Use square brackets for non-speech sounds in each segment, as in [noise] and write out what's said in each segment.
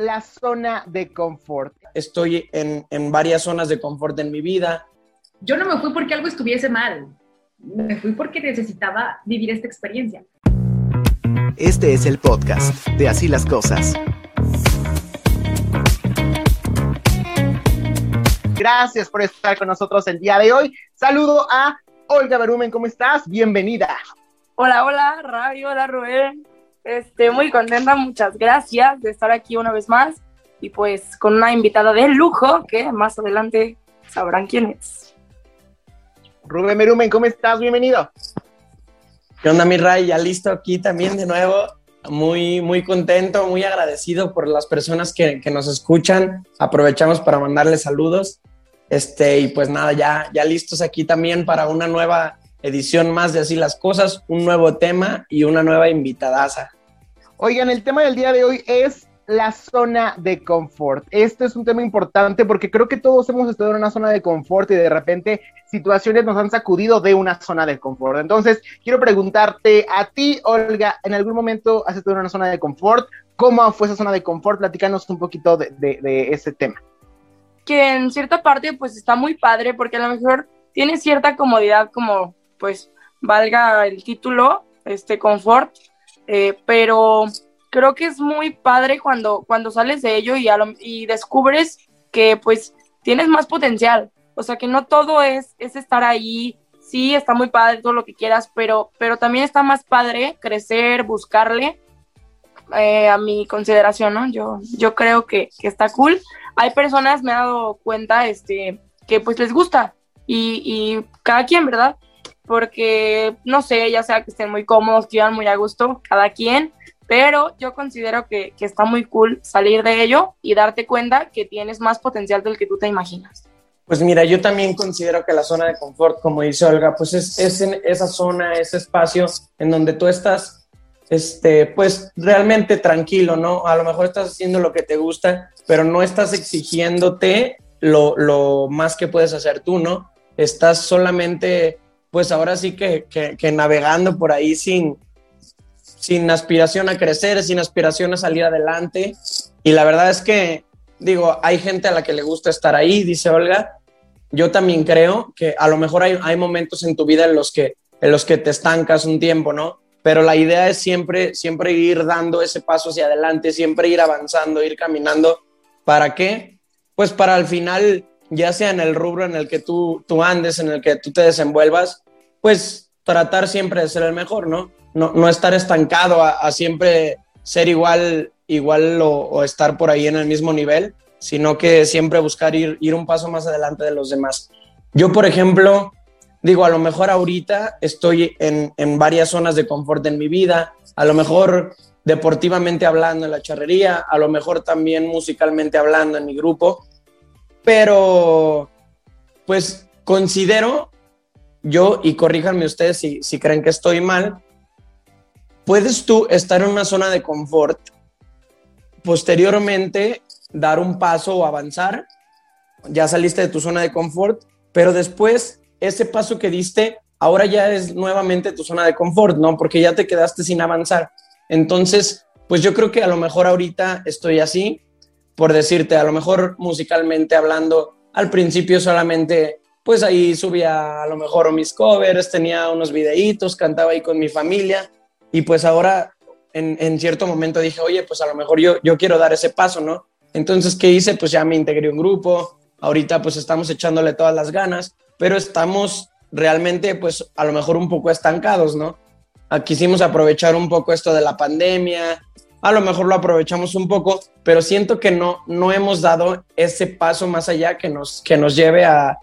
la zona de confort. Estoy en, en varias zonas de confort en mi vida. Yo no me fui porque algo estuviese mal, me fui porque necesitaba vivir esta experiencia. Este es el podcast de Así las Cosas. Gracias por estar con nosotros el día de hoy. Saludo a Olga Berumen, ¿cómo estás? Bienvenida. Hola, hola, Ravi, hola, Rubén. Este, muy contenta, muchas gracias de estar aquí una vez más y pues con una invitada de lujo que más adelante sabrán quién es. Rubén Berumen, ¿cómo estás? Bienvenido. ¿Qué onda, mi Ray? Ya listo aquí también de nuevo. Muy, muy contento, muy agradecido por las personas que, que nos escuchan. Aprovechamos para mandarles saludos. Este, y pues nada, ya, ya listos aquí también para una nueva edición más de Así las Cosas, un nuevo tema y una nueva invitadaza. Oigan, el tema del día de hoy es la zona de confort. Este es un tema importante porque creo que todos hemos estado en una zona de confort y de repente situaciones nos han sacudido de una zona de confort. Entonces, quiero preguntarte a ti, Olga, ¿en algún momento has estado en una zona de confort? ¿Cómo fue esa zona de confort? Platícanos un poquito de, de, de ese tema que en cierta parte pues está muy padre porque a lo mejor tiene cierta comodidad como pues valga el título, este confort, eh, pero creo que es muy padre cuando, cuando sales de ello y, y descubres que pues tienes más potencial, o sea que no todo es, es estar ahí, sí, está muy padre todo lo que quieras, pero, pero también está más padre crecer, buscarle, eh, a mi consideración, ¿no? Yo, yo creo que, que está cool hay personas, me he dado cuenta, este, que pues les gusta y, y cada quien, ¿verdad? Porque, no sé, ya sea que estén muy cómodos, que vivan muy a gusto, cada quien, pero yo considero que, que, está muy cool salir de ello y darte cuenta que tienes más potencial del que tú te imaginas. Pues mira, yo también considero que la zona de confort, como dice Olga, pues es, esa zona, ese espacio en donde tú estás este, pues realmente tranquilo, ¿no? A lo mejor estás haciendo lo que te gusta, pero no estás exigiéndote lo, lo más que puedes hacer tú, ¿no? Estás solamente, pues ahora sí que, que, que, navegando por ahí sin, sin aspiración a crecer, sin aspiración a salir adelante. Y la verdad es que, digo, hay gente a la que le gusta estar ahí, dice Olga. Yo también creo que a lo mejor hay, hay momentos en tu vida en los que en los que te estancas un tiempo, ¿no? pero la idea es siempre, siempre ir dando ese paso hacia adelante, siempre ir avanzando, ir caminando. ¿Para qué? Pues para al final, ya sea en el rubro en el que tú, tú andes, en el que tú te desenvuelvas, pues tratar siempre de ser el mejor, ¿no? No, no estar estancado a, siempre ser igual, igual o, o, estar por ahí en el mismo nivel, sino que siempre buscar ir, ir un paso más adelante de los demás. Yo, por ejemplo, digo, a lo mejor ahorita estoy en, en, varias zonas de confort en mi vida, a lo mejor deportivamente hablando en la charrería, a lo mejor también musicalmente hablando en mi grupo, pero pues considero yo, y corríjanme ustedes si, si creen que estoy mal, puedes tú estar en una zona de confort, posteriormente dar un paso o avanzar, ya saliste de tu zona de confort, pero después ese paso que diste ahora ya es nuevamente tu zona de confort, ¿no? Porque ya te quedaste sin avanzar. Entonces, pues yo creo que a lo mejor ahorita estoy así, por decirte, a lo mejor musicalmente hablando, al principio solamente, pues ahí subía a lo mejor mis covers, tenía unos videitos, cantaba ahí con mi familia y pues ahora en, en cierto momento dije, oye, pues a lo mejor yo, yo quiero dar ese paso, ¿no? Entonces, ¿qué hice? Pues ya me integré un grupo, ahorita pues estamos echándole todas las ganas pero estamos realmente pues a lo mejor un poco estancados, ¿no? Quisimos aprovechar un poco esto de la pandemia, a lo mejor lo aprovechamos un poco, pero siento que no, no hemos dado ese paso más allá que nos, que nos lleve a,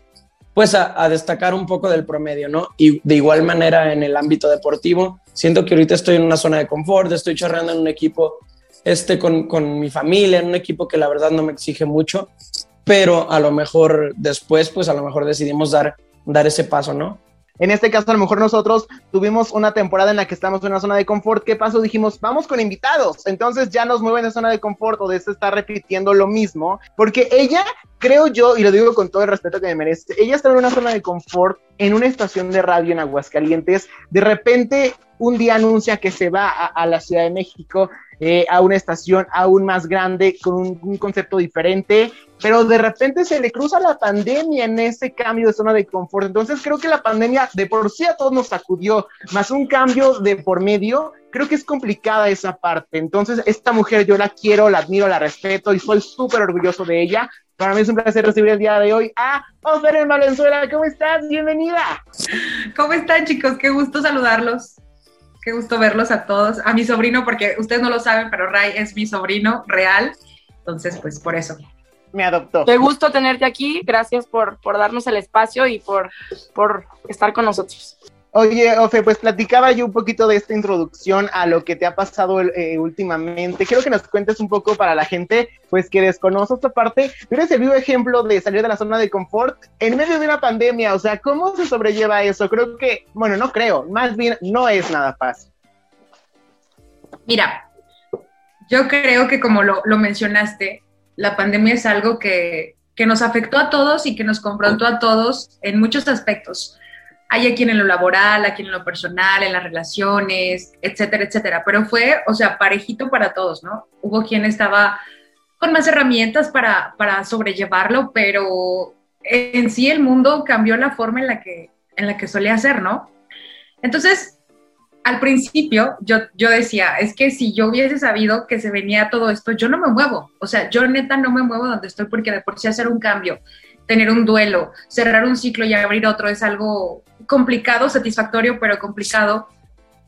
pues a, destacar un poco del promedio, ¿no? Y de igual manera en el ámbito deportivo, siento que ahorita estoy en una zona de confort, estoy charrando en un equipo este, con, con mi familia, en un equipo que la verdad no me exige mucho, pero a lo mejor después, pues a lo mejor decidimos dar, dar ese paso, ¿no? En este caso, a lo mejor nosotros tuvimos una temporada en la que estamos en una zona de confort. ¿Qué pasó? Dijimos, vamos con invitados. Entonces ya nos mueven de zona de confort o de estar repitiendo lo mismo. Porque ella, creo yo, y lo digo con todo el respeto que me merece, ella está en una zona de confort en una estación de radio en Aguascalientes. De repente, un día anuncia que se va a, la Ciudad de México eh, a una estación aún más grande, con un, concepto diferente, pero de repente se le cruza la pandemia en ese cambio de zona de confort. Entonces creo que la pandemia de por sí a todos nos sacudió, más un cambio de por medio, creo que es complicada esa parte. Entonces esta mujer yo la quiero, la admiro, la respeto y soy súper orgulloso de ella. Para mí es un placer recibir el día de hoy a Ofer Valenzuela. ¿Cómo estás? Bienvenida. ¿Cómo están, chicos? Qué gusto saludarlos. Qué gusto verlos a todos. A mi sobrino, porque ustedes no lo saben, pero Ray es mi sobrino real. Entonces, pues por eso. Me adoptó. Qué gusto tenerte aquí. Gracias por, por darnos el espacio y por, por estar con nosotros. Oye, Ofe, pues platicaba yo un poquito de esta introducción a lo que te ha pasado eh, últimamente. Quiero que nos cuentes un poco para la gente, pues que desconoce esta parte. Pero eres el vivo ejemplo de salir de la zona de confort en medio de una pandemia. O sea, ¿cómo se sobrelleva eso? Creo que, bueno, no creo, más bien no es nada fácil. Mira, yo creo que como lo, lo mencionaste, la pandemia es algo que, que nos afectó a todos y que nos confrontó a todos en muchos aspectos hay a quien en lo laboral, a quien en lo personal, en las relaciones, etcétera, etcétera. Pero fue, o sea, parejito para todos, ¿no? Hubo quien estaba con más herramientas para, para sobrellevarlo, pero en sí el mundo cambió la forma en la que, en la que solía ser, ¿no? Entonces, al principio yo, yo decía, es que si yo hubiese sabido que se venía todo esto, yo no me muevo. O sea, yo neta no me muevo donde estoy porque de por sí hacer un cambio, tener un duelo, cerrar un ciclo y abrir otro es algo complicado, satisfactorio, pero complicado,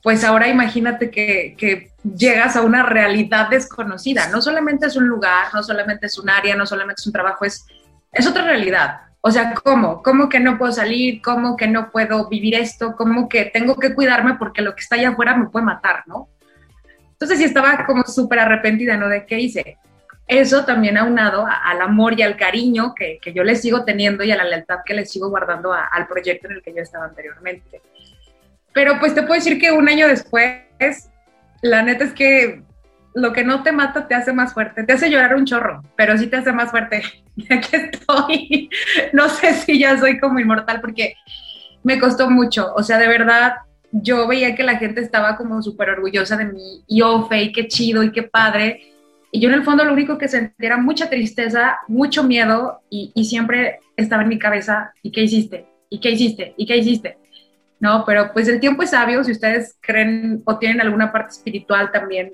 pues ahora imagínate que, que, llegas a una realidad desconocida. No solamente es un lugar, no solamente es un área, no solamente es un trabajo, es, es otra realidad. O sea, ¿cómo? ¿Cómo que no puedo salir? ¿Cómo que no puedo vivir esto? ¿Cómo que tengo que cuidarme porque lo que está allá afuera me puede matar, ¿no? Entonces sí estaba como súper arrepentida, ¿no? De qué hice. Eso también aunado al amor y al cariño que, que, yo le sigo teniendo y a la lealtad que le sigo guardando a, al proyecto en el que yo estaba anteriormente. Pero pues te puedo decir que un año después, la neta es que lo que no te mata te hace más fuerte, te hace llorar un chorro, pero sí te hace más fuerte. [laughs] Aquí estoy, no sé si ya soy como inmortal porque me costó mucho, o sea, de verdad, yo veía que la gente estaba como súper orgullosa de mí y oh, Fe, qué chido y qué padre, y yo en el fondo lo único que sentía era mucha tristeza, mucho miedo y, y, siempre estaba en mi cabeza, ¿y qué hiciste? ¿Y qué hiciste? ¿Y qué hiciste? No, pero pues el tiempo es sabio, si ustedes creen o tienen alguna parte espiritual también,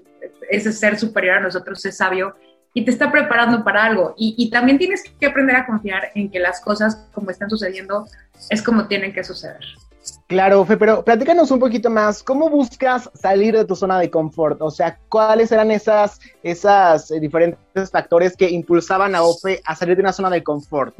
ese ser superior a nosotros es sabio y te está preparando para algo. Y, y también tienes que aprender a confiar en que las cosas como están sucediendo es como tienen que suceder. Claro, Fe, pero platícanos un poquito más, ¿cómo buscas salir de tu zona de confort? O sea, ¿cuáles eran esas, esas eh, diferentes factores que impulsaban a OFE a salir de una zona de confort?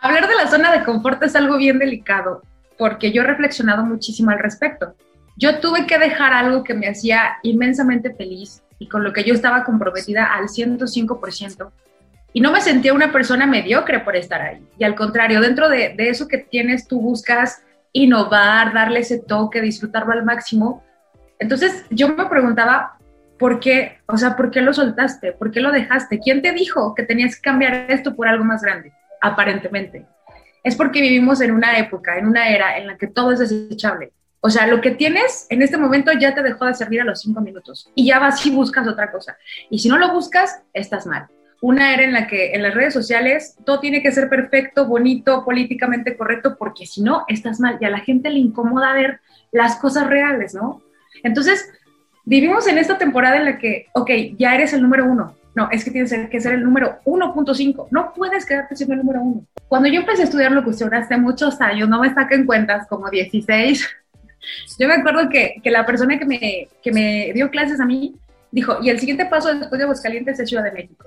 Hablar de la zona de confort es algo bien delicado, porque yo he reflexionado muchísimo al respecto. Yo tuve que dejar algo que me hacía inmensamente feliz y con lo que yo estaba comprometida al 105%, y no me sentía una persona mediocre por estar ahí. Y al contrario, dentro de, de, eso que tienes, tú buscas innovar, darle ese toque, disfrutarlo al máximo. Entonces yo me preguntaba, ¿por qué? O sea, ¿por qué lo soltaste? ¿Por qué lo dejaste? ¿Quién te dijo que tenías que cambiar esto por algo más grande? Aparentemente. Es porque vivimos en una época, en una era en la que todo es desechable. O sea, lo que tienes en este momento ya te dejó de servir a los cinco minutos y ya vas y buscas otra cosa. Y si no lo buscas, estás mal una era en la que en las redes sociales todo tiene que ser perfecto, bonito, políticamente correcto, porque si no, estás mal y a la gente le incomoda ver las cosas reales, ¿no? Entonces, vivimos en esta temporada en la que, ok, ya eres el número uno. No, es que tienes que ser el número 1.5. No puedes quedarte siendo el número uno. Cuando yo empecé a estudiar locución hace muchos años, no me saquen cuentas, como 16, yo me acuerdo que, que la persona que me, que me dio clases a mí dijo, y el siguiente paso después de Aguascalientes es Ciudad de México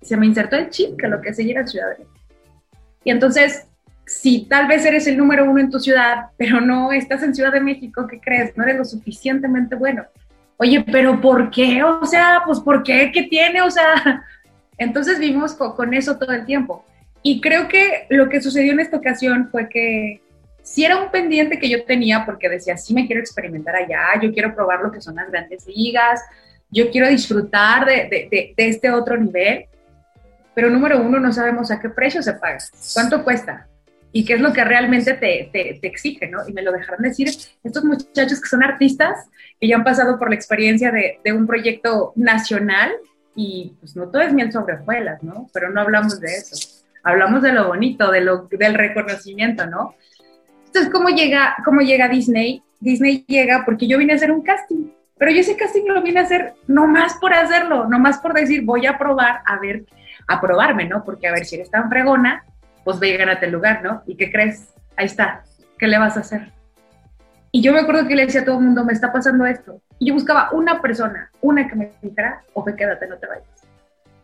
se me insertó el chip que lo que seguía era Ciudad de México. Y entonces, si tal vez eres el número uno en tu ciudad, pero no estás en Ciudad de México, ¿qué crees? No eres lo suficientemente bueno. Oye, pero ¿por qué? O sea, pues ¿por qué? ¿Qué tiene? O sea, [laughs] entonces vivimos con eso todo el tiempo. Y creo que lo que sucedió en esta ocasión fue que si era un pendiente que yo tenía porque decía, sí me quiero experimentar allá, yo quiero probar lo que son las grandes ligas, yo quiero disfrutar de, de, de, de este otro nivel, pero número uno, no sabemos a qué precio se paga, cuánto cuesta. y qué es lo que realmente te, te, exige, ¿no? Y me lo dejaron decir estos muchachos que son artistas, que ya han pasado por la experiencia de un proyecto nacional y pues no todo es miel sobre hojuelas, ¿no? Pero no hablamos de eso, hablamos de lo bonito, de lo, del reconocimiento, ¿no? Entonces, ¿cómo llega, ¿cómo llega Disney? Disney llega porque yo vine a hacer un casting, pero yo ese casting lo vine a hacer no más por hacerlo, no más por decir, voy a probar, a ver, a probarme, ¿no? Porque a ver, si eres tan fregona, pues ve y gánate el lugar, ¿no? ¿Y qué crees? Ahí está, ¿qué le vas a hacer? Y yo me acuerdo que le decía a todo el mundo, me está pasando esto. Y yo buscaba una persona, una que me dijera, o que quédate, no te vayas.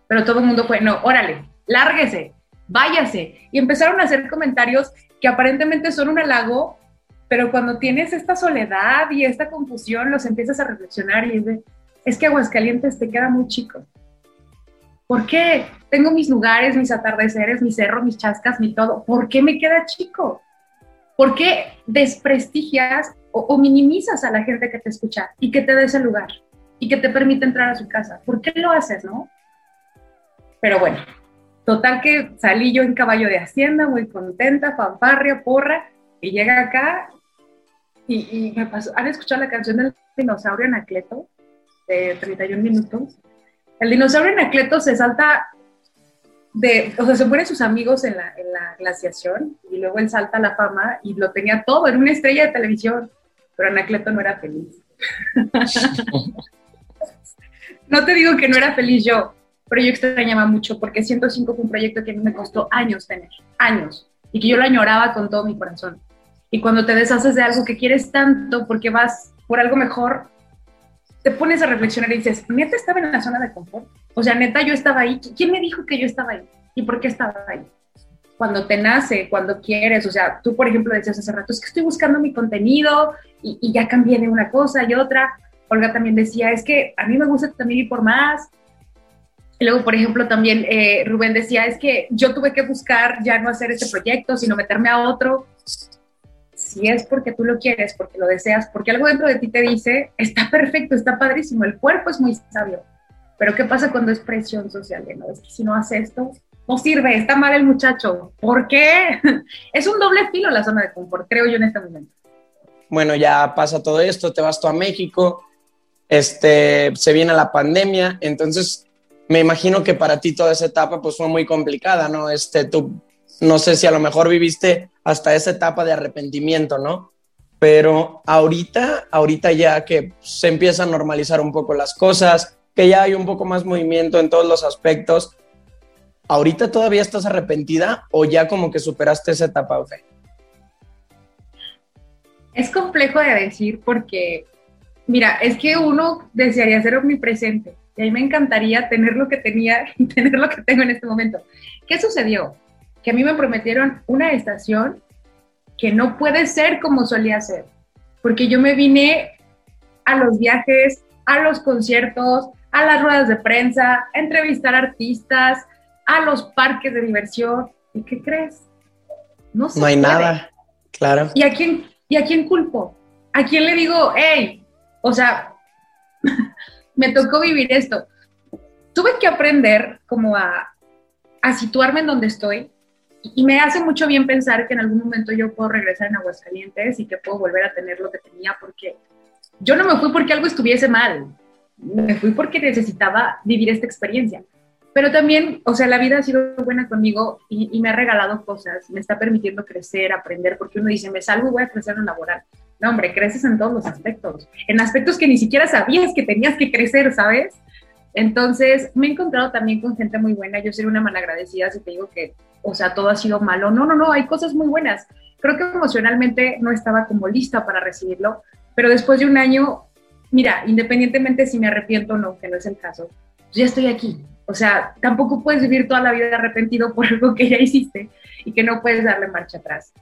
Pero todo el mundo fue, no, órale, lárguese, váyase. Y empezaron a hacer comentarios que aparentemente son un halago, pero cuando tienes esta soledad y esta confusión, los empiezas a reflexionar y es que Aguascalientes te queda muy chico. ¿Por qué? Tengo mis lugares, mis atardeceres, mis cerros, mis chascas, mi todo. ¿Por qué me queda chico? ¿Por qué desprestigias o, minimizas a la gente que te escucha y que te da ese lugar y que te permite entrar a su casa? ¿Por qué lo haces, no? Pero bueno, total que salí yo en caballo de hacienda, muy contenta, fanfarria, porra, y llega acá y, me pasó, ¿han escuchado la canción del dinosaurio Anacleto? De 31 minutos. El dinosaurio Anacleto se salta de, o sea, se mueren sus amigos en la, en la glaciación y luego él salta a la fama y lo tenía todo, era una estrella de televisión, pero Anacleto no era feliz. [laughs] no te digo que no era feliz yo, pero yo extrañaba mucho porque 105 fue un proyecto que a mí me costó años tener, años, y que yo lo añoraba con todo mi corazón. Y cuando te deshaces de algo que quieres tanto porque vas por algo mejor, te pones a reflexionar y dices, neta estaba en la zona de confort. O sea, neta yo estaba ahí. ¿Quién me dijo que yo estaba ahí? ¿Y por qué estaba ahí? Cuando te nace, cuando quieres, o sea, tú por ejemplo decías hace rato, es que estoy buscando mi contenido y, ya cambié de una cosa y otra. Olga también decía, es que a mí me gusta también ir por más. Luego, por ejemplo, también eh, Rubén decía, es que yo tuve que buscar ya no hacer este proyecto, sino meterme a otro si es porque tú lo quieres, porque lo deseas, porque algo dentro de ti te dice, está perfecto, está padrísimo, el cuerpo es muy sabio. Pero ¿qué pasa cuando es presión social? ¿no? Es que si no hace esto, no sirve, está mal el muchacho. ¿Por qué? [laughs] Es un doble filo la zona de confort, creo yo en este momento. Bueno, ya pasa todo esto, te vas tú a México, este, se viene la pandemia, entonces me imagino que para ti toda esa etapa pues fue muy complicada, ¿no? Este, tú no sé si a lo mejor viviste hasta esa etapa de arrepentimiento, ¿no? Pero ahorita, ahorita ya que se empieza a normalizar un poco las cosas, que ya hay un poco más movimiento en todos los aspectos, ¿ahorita todavía estás arrepentida o ya como que superaste esa etapa, fe? Es complejo de decir porque, mira, es que uno desearía ser omnipresente y a mí me encantaría tener lo que tenía [laughs] y tener lo que tengo en este momento. ¿Qué sucedió? que a mí me prometieron una estación que no puede ser como solía ser, porque yo me vine a los viajes, a los conciertos, a las ruedas de prensa, a entrevistar artistas, a los parques de diversión. ¿Y qué crees? No, se no hay nada, claro. ¿Y a, quién, ¿Y a quién culpo? ¿A quién le digo, hey, o sea, [laughs] me tocó vivir esto? Tuve que aprender como a, a situarme en donde estoy, y me hace mucho bien pensar que en algún momento yo puedo regresar en Aguascalientes y que puedo volver a tener lo que tenía, porque yo no me fui porque algo estuviese mal, me fui porque necesitaba vivir esta experiencia. Pero también, o sea, la vida ha sido buena conmigo y, me ha regalado cosas, me está permitiendo crecer, aprender, porque uno dice, me salgo y voy a crecer en laboral. No, hombre, creces en todos los aspectos, en aspectos que ni siquiera sabías que tenías que crecer, ¿sabes? Entonces, me he encontrado también con gente muy buena. Yo soy una malagradecida si te digo que o sea, todo ha sido malo. No, no, no, hay cosas muy buenas. Creo que emocionalmente no estaba como lista para recibirlo, pero después de un año, mira, independientemente si me arrepiento o no, que no es el caso, pues ya estoy aquí. O sea, tampoco puedes vivir toda la vida arrepentido por algo que ya hiciste y que no puedes darle marcha atrás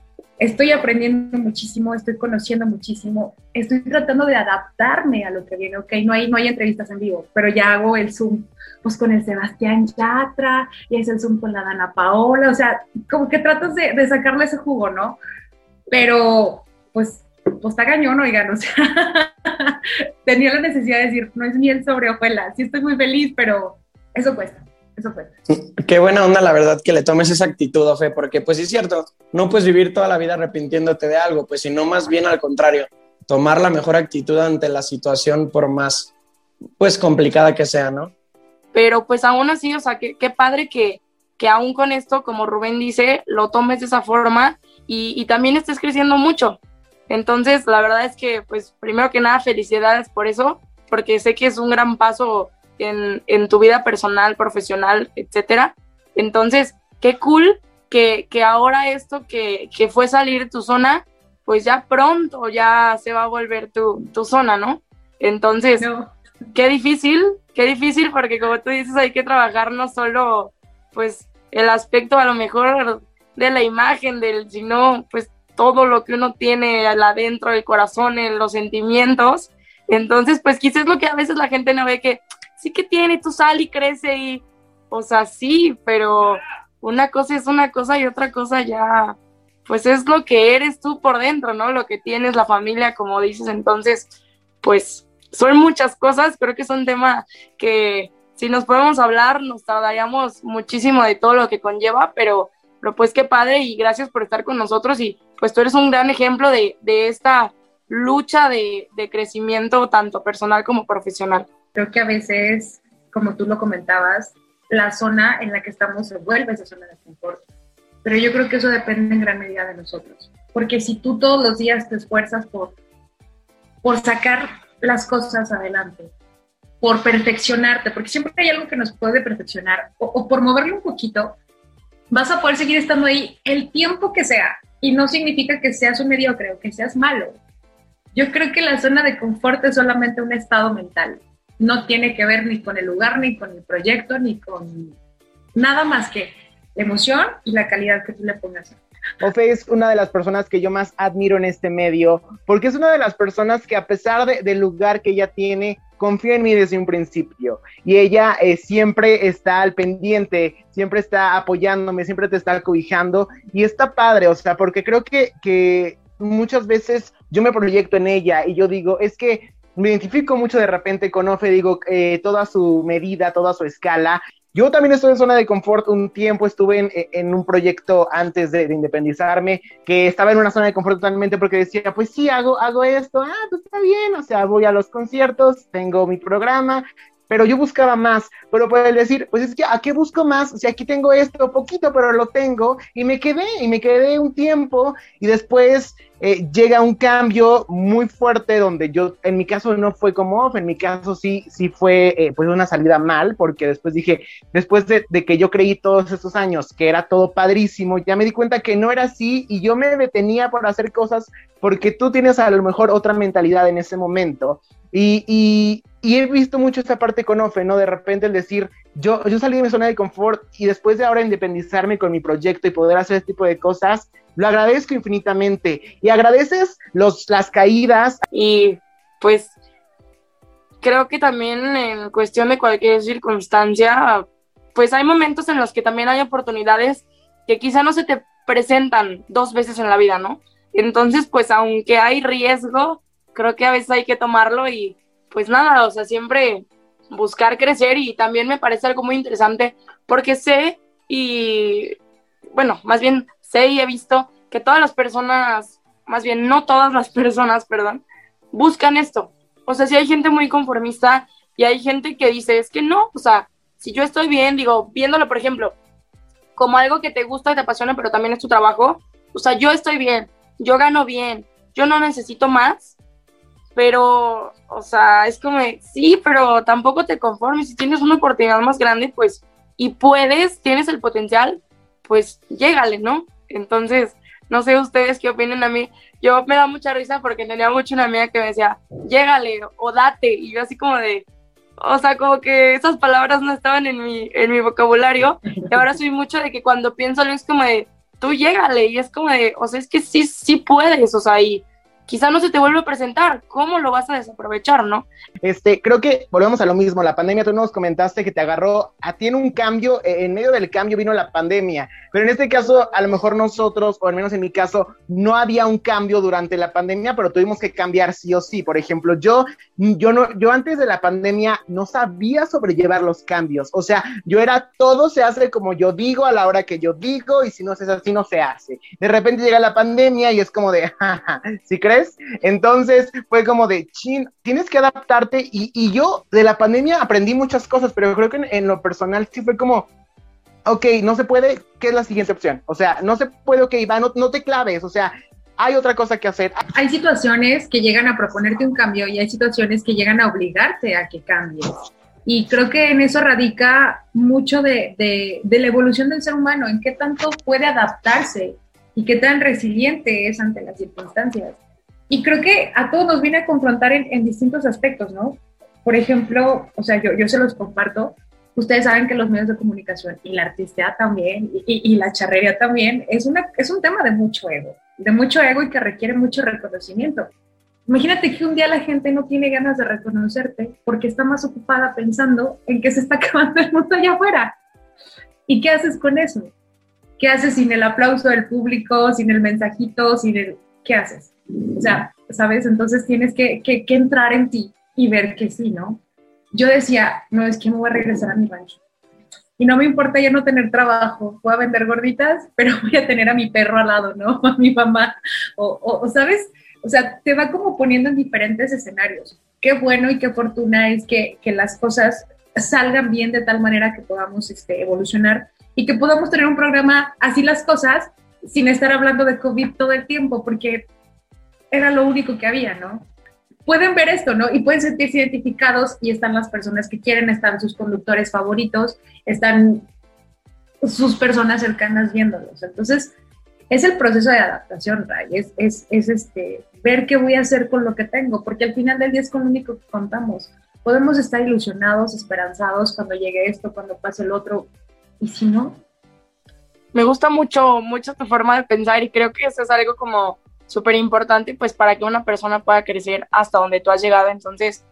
estoy aprendiendo muchísimo, estoy conociendo muchísimo, estoy tratando de adaptarme a lo que viene, ok, no hay, no hay entrevistas en vivo, pero ya hago el Zoom, pues con el Sebastián Yatra, y es el Zoom con la Dana Paola, o sea, como que tratas de, sacarle ese jugo, ¿no? Pero, pues, pues está cañón, oigan, o sea, [laughs] tenía la necesidad de decir, no es miel sobre hojuelas, sí estoy muy feliz, pero eso cuesta. Eso fue. Qué buena onda, la verdad, que le tomes esa actitud, Ofe, porque pues sí es cierto, no puedes vivir toda la vida arrepintiéndote de algo, pues sino más bien al contrario, tomar la mejor actitud ante la situación por más, pues complicada que sea, ¿no? Pero pues aún así, o sea, qué, qué padre que, que aún con esto, como Rubén dice, lo tomes de esa forma y, y también estés creciendo mucho. Entonces, la verdad es que, pues, primero que nada, felicidades por eso, porque sé que es un gran paso en, en tu vida personal, profesional, etcétera. Entonces, qué cool que, que ahora esto que, que, fue salir de tu zona, pues ya pronto ya se va a volver tu, tu zona, ¿no? Entonces, no. qué difícil, qué difícil, porque como tú dices, hay que trabajar no solo, pues, el aspecto a lo mejor de la imagen, del, sino, pues, todo lo que uno tiene adentro del corazón, en los sentimientos. Entonces, pues quizás lo que a veces la gente no ve que sí que tiene, tú sal y crece y, o sea, sí, pero una cosa es una cosa y otra cosa ya, pues es lo que eres tú por dentro, ¿no? Lo que tienes, la familia, como dices. Entonces, pues son muchas cosas, creo que es un tema que si nos podemos hablar nos tardaríamos muchísimo de todo lo que conlleva, pero, pero pues qué padre y gracias por estar con nosotros y pues tú eres un gran ejemplo de, de esta lucha de, de, crecimiento tanto personal como profesional. Creo que a veces, como tú lo comentabas, la zona en la que estamos se vuelve esa zona de confort. Pero yo creo que eso depende en gran medida de nosotros. Porque si tú todos los días te esfuerzas por, por sacar las cosas adelante, por perfeccionarte, porque siempre hay algo que nos puede perfeccionar, o, o por moverlo un poquito, vas a poder seguir estando ahí el tiempo que sea. Y no significa que seas un mediocre o que seas malo. Yo creo que la zona de confort es solamente un estado mental. No tiene que ver ni con el lugar, ni con el proyecto, ni con nada más que la emoción y la calidad que tú le pongas. Ofe es una de las personas que yo más admiro en este medio, porque es una de las personas que a pesar de, del lugar que ella tiene, confía en mí desde un principio. Y ella eh, siempre está al pendiente, siempre está apoyándome, siempre te está cobijando. Y está padre, o sea, porque creo que, que muchas veces yo me proyecto en ella y yo digo, es que me identifico mucho de repente con Ofe, digo, eh, toda su medida, toda su escala. Yo también estuve en zona de confort un tiempo, estuve en, en un proyecto antes de, de, independizarme, que estaba en una zona de confort totalmente porque decía, pues sí, hago, hago esto, ah, pues está bien, o sea, voy a los conciertos, tengo mi programa, pero yo buscaba más, pero puede decir, pues es que, ¿a qué busco más? O sea, aquí tengo esto, poquito, pero lo tengo, y me quedé, y me quedé un tiempo, y después eh, llega un cambio muy fuerte donde yo, en mi caso no fue como off, en mi caso sí, sí fue pues una salida mal, porque después dije, después de, que yo creí todos estos años que era todo padrísimo, ya me di cuenta que no era así y yo me detenía por hacer cosas porque tú tienes a lo mejor otra mentalidad en ese momento. Y he visto mucho esta parte con Ofe, ¿no? De repente el decir, yo, yo salí de mi zona de confort y después de ahora independizarme con mi proyecto y poder hacer este tipo de cosas, lo agradezco infinitamente. Y agradeces los, las caídas. Y pues creo que también en cuestión de cualquier circunstancia, pues hay momentos en los que también hay oportunidades que quizá no se te presentan dos veces en la vida, ¿no? Entonces, pues aunque hay riesgo, creo que a veces hay que tomarlo y pues nada, o sea, siempre buscar crecer y también me parece algo muy interesante porque sé y, bueno, más bien sé y he visto que todas las personas, más bien no todas las personas, perdón, buscan esto. O sea, si hay gente muy conformista y hay gente que dice, es que no, o sea, si yo estoy bien, digo, viéndolo, por ejemplo, como algo que te gusta y te apasiona, pero también es tu trabajo, o sea, yo estoy bien, yo gano bien, yo no necesito más, pero, o sea, es como, sí, pero tampoco te conformes, si tienes una oportunidad más grande, pues, y puedes, tienes el potencial, pues, llégale, ¿no? Entonces, no sé ustedes qué opinen a mí, yo me da mucha risa porque tenía mucho una amiga que me decía, llégale o date, y yo así como de, o sea, como que esas palabras no estaban en mi, en mi vocabulario, y ahora soy mucho de que cuando pienso es como de, tú llégale, y es como de, o sea, es que sí, sí puedes, o sea, y quizá no se te vuelve a presentar. ¿Cómo lo vas a desaprovechar, no? Este, creo que volvemos a lo mismo. La pandemia, tú nos comentaste que te agarró a ti en un cambio, eh, en medio del cambio vino la pandemia. Pero en este caso, a lo mejor nosotros, o al menos en mi caso, no había un cambio durante la pandemia, pero tuvimos que cambiar sí o sí. Por ejemplo, yo, yo no, yo antes de la pandemia no sabía sobrellevar los cambios. O sea, yo era todo se hace como yo digo a la hora que yo digo, y si no hace así, no se hace. De repente llega la pandemia y es como de, [laughs] jaja, ¿sí Entonces fue como de, chin, tienes que adaptarte. Y, yo de la pandemia aprendí muchas cosas, pero creo que en, lo personal sí fue como, ok, no se puede, ¿qué es la siguiente opción? O sea, no se puede, ok, va, no, te claves, o sea, hay otra cosa que hacer. Hay situaciones que llegan a proponerte un cambio y hay situaciones que llegan a obligarte a que cambies. Y creo que en eso radica mucho de la evolución del ser humano, en qué tanto puede adaptarse y qué tan resiliente es ante las circunstancias. Y creo que a todos nos viene a confrontar en, en distintos aspectos, ¿no? Por ejemplo, o sea, yo, yo se los comparto, ustedes saben que los medios de comunicación y la artistía también y, la charrería también es, una, es un tema de mucho ego, de mucho ego y que requiere mucho reconocimiento. Imagínate que un día la gente no tiene ganas de reconocerte porque está más ocupada pensando en que se está [laughs] acabando el mundo allá afuera. ¿Y qué haces con eso? ¿Qué haces sin el aplauso del público, sin el mensajito, sin el... ¿Qué haces? O sea, ¿sabes? Entonces tienes que, que, que entrar en ti y ver que sí, ¿no? yo decía, no, es que me voy a regresar a mi rancho. Y no me importa ya no tener trabajo, voy a vender gorditas, [laughs] pero voy a tener a mi perro al lado, ¿no? [laughs] A mi mamá. O, o, ¿sabes? O sea, te va como poniendo en diferentes escenarios. Qué bueno y qué fortuna es que, que las cosas salgan bien de tal manera que podamos este, evolucionar y que podamos tener un programa así las cosas sin estar hablando de COVID todo el tiempo, porque era lo único que había, ¿no? pueden ver esto, ¿no? Y pueden sentirse identificados y están las personas que quieren, están sus conductores favoritos, están sus personas cercanas viéndolos. Entonces, es el proceso de adaptación, Ray, es, es, es, este, ver qué voy a hacer con lo que tengo, porque al final del día es con lo único que contamos. Podemos estar ilusionados, esperanzados cuando llegue esto, cuando pase el otro, y si no. Me gusta mucho, mucho tu forma de pensar y creo que eso es algo como súper importante pues para que una persona pueda crecer hasta donde tú has llegado. Entonces,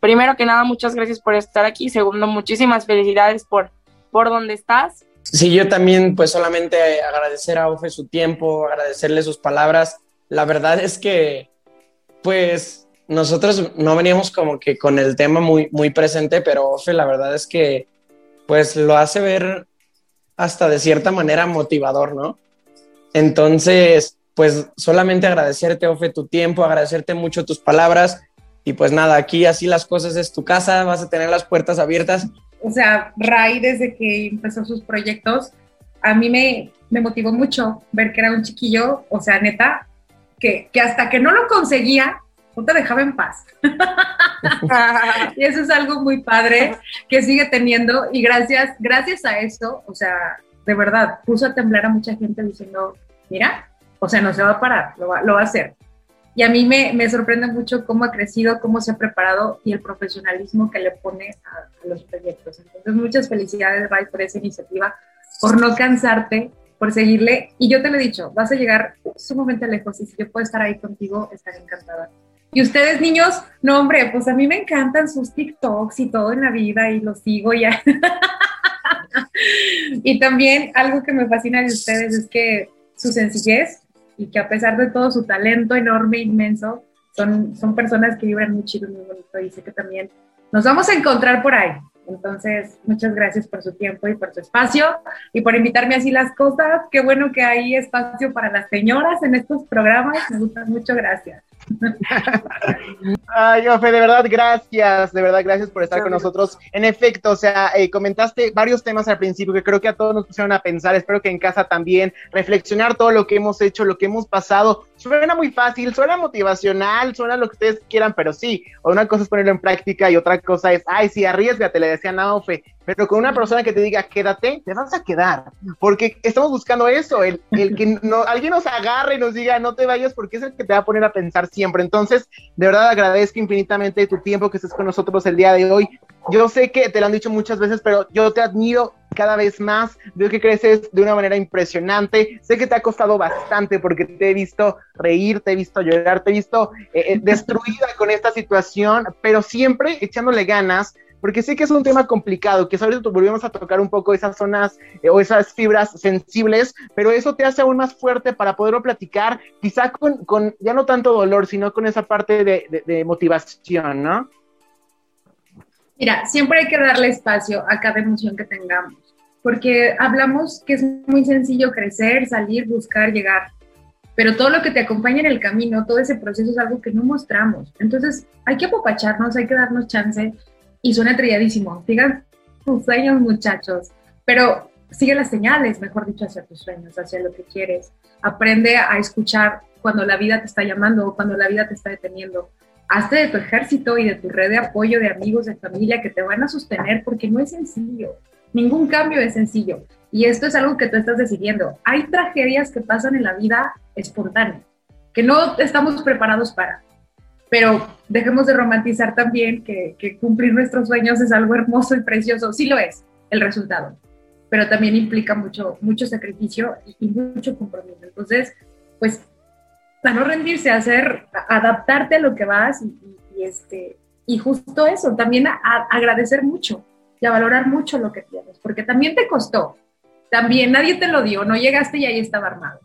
primero que nada, muchas gracias por estar aquí. Segundo, muchísimas felicidades por, por donde estás. Sí, yo también pues solamente agradecer a Ofe su tiempo, agradecerle sus palabras. La verdad es que pues nosotros no veníamos como que con el tema muy, muy presente, pero Ofe la verdad es que pues lo hace ver hasta de cierta manera motivador, ¿no? Entonces, pues solamente agradecerte, Ofe, tu tiempo, agradecerte mucho tus palabras. Y pues nada, aquí así las cosas es tu casa, vas a tener las puertas abiertas. O sea, Ray, desde que empezó sus proyectos, a mí me, me motivó mucho ver que era un chiquillo, o sea, neta, que, que hasta que no lo conseguía, no te dejaba en paz. [laughs] y eso es algo muy padre que sigue teniendo y gracias, gracias a eso, o sea, de verdad, puso a temblar a mucha gente diciendo, mira, o sea, no se va a parar, lo va, lo va a hacer. Y a mí me, me, sorprende mucho cómo ha crecido, cómo se ha preparado y el profesionalismo que le pone a, a los proyectos. Entonces, muchas felicidades, Ray, por esa iniciativa, por no cansarte, por seguirle. Y yo te lo he dicho, vas a llegar sumamente lejos y si yo puedo estar ahí contigo, estaré encantada. Y ustedes, niños, no, hombre, pues a mí me encantan sus TikToks y todo en la vida y los sigo ya. [laughs] y también algo que me fascina de ustedes es que su sencillez y que a pesar de todo su talento enorme, inmenso, son, son personas que vibran muy chido, muy bonito y que también nos vamos a encontrar por ahí. Entonces, muchas gracias por su tiempo y por su espacio y por invitarme así las cosas. Qué bueno que hay espacio para las señoras en estos programas. Me gustan mucho, gracias. [laughs] Ay, Ofe, de verdad, gracias, de verdad, gracias por estar con nosotros. En efecto, o sea, eh, comentaste varios temas al principio que creo que a todos nos pusieron a pensar, espero que en casa también, reflexionar todo lo que hemos hecho, lo que hemos pasado. Suena muy fácil, suena motivacional, suena lo que ustedes quieran, pero sí, una cosa es ponerlo en práctica y otra cosa es, ay, sí, arriesgate, le decían a Ofe, pero con una persona que te diga quédate, te vas a quedar, porque estamos buscando eso, el, el que no, alguien nos agarre y nos diga no te vayas porque es el que te va a poner a pensar siempre. Entonces, de verdad agradezco infinitamente tu tiempo que estés con nosotros el día de hoy. Yo sé que te lo han dicho muchas veces, pero yo te admiro cada vez más, veo que creces de una manera impresionante, sé que te ha costado bastante porque te he visto reír, te he visto llorar, te he visto eh, eh, destruida con esta situación, pero siempre echándole ganas, porque sé que es un tema complicado, que ahorita volvemos a tocar un poco esas zonas eh, o esas fibras sensibles, pero eso te hace aún más fuerte para poderlo platicar, quizá con, ya no tanto dolor, sino con esa parte de, de motivación, ¿no? Mira, siempre hay que darle espacio a cada emoción que tengamos, porque hablamos que es muy sencillo crecer, salir, buscar, llegar, pero todo lo que te acompaña en el camino, todo ese proceso es algo que no mostramos. Entonces, hay que apopacharnos, hay que darnos chance y suena trilladísimo. Sigan tus sueños, muchachos, pero sigue las señales, mejor dicho, hacia tus sueños, hacia lo que quieres. Aprende a escuchar cuando la vida te está llamando o cuando la vida te está deteniendo hazte de tu ejército y de tu red de apoyo de amigos, de familia que te van a sostener porque no es sencillo. Ningún cambio es sencillo. Y esto es algo que tú estás decidiendo. Hay tragedias que pasan en la vida espontánea, que no estamos preparados para. Pero dejemos de romantizar también que, cumplir nuestros sueños es algo hermoso y precioso. Sí lo es, el resultado. Pero también implica mucho, mucho sacrificio y, y mucho compromiso. Entonces, pues a no rendirse, a hacer, adaptarte a lo que vas y, este, y justo eso, también a, agradecer mucho y a valorar mucho lo que tienes, porque también te costó, también nadie te lo dio, no llegaste y ahí estaba armado.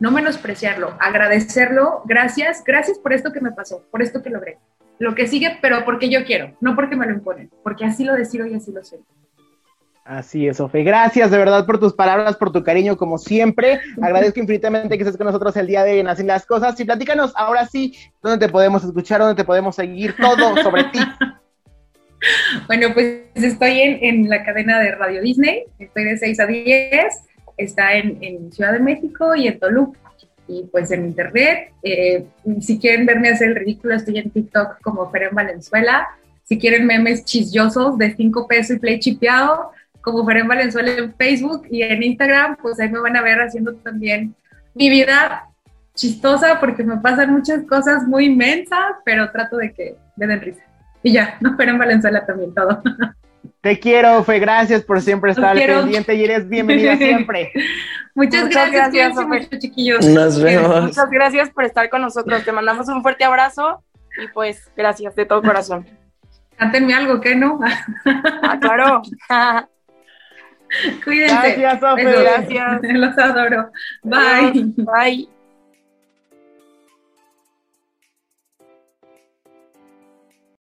No menospreciarlo, agradecerlo, gracias, gracias por esto que me pasó, por esto que logré. Lo que sigue, pero porque yo quiero, no porque me lo imponen, porque así lo decido y así lo siento. Así es, Ofe. Gracias de verdad por tus palabras, por tu cariño, como siempre. [laughs] Agradezco infinitamente que estés con nosotros el día de hoy en Así las Cosas. Y platícanos ahora sí, ¿dónde te podemos escuchar? ¿Dónde te podemos seguir? Todo sobre ti. [laughs] Bueno, pues estoy en, la cadena de Radio Disney. Estoy de 6 a 10. Está en, Ciudad de México y en Toluca. Y pues en internet. Eh, si quieren verme hacer el ridículo, estoy en TikTok como Fer en Valenzuela. Si quieren memes chistosos de 5 pesos y play chipeado, como Feren Valenzuela en Facebook y en Instagram, pues ahí me van a ver haciendo también mi vida chistosa porque me pasan muchas cosas muy inmensas, pero trato de que me den risa. Y ya, no Feren Valenzuela también todo. [laughs] Te quiero, Fe, gracias por siempre estar pendiente y eres bienvenida [laughs] siempre. Muchas, gracias, gracias chiquillos. Nos vemos. Muchas gracias por estar con nosotros. Te mandamos un fuerte abrazo y pues gracias de todo corazón. Cántenme algo, ¿qué no? Ah, claro. [laughs] Cuídense. Gracias, Sofe. Gracias. [laughs] Los adoro. Bye. Bye.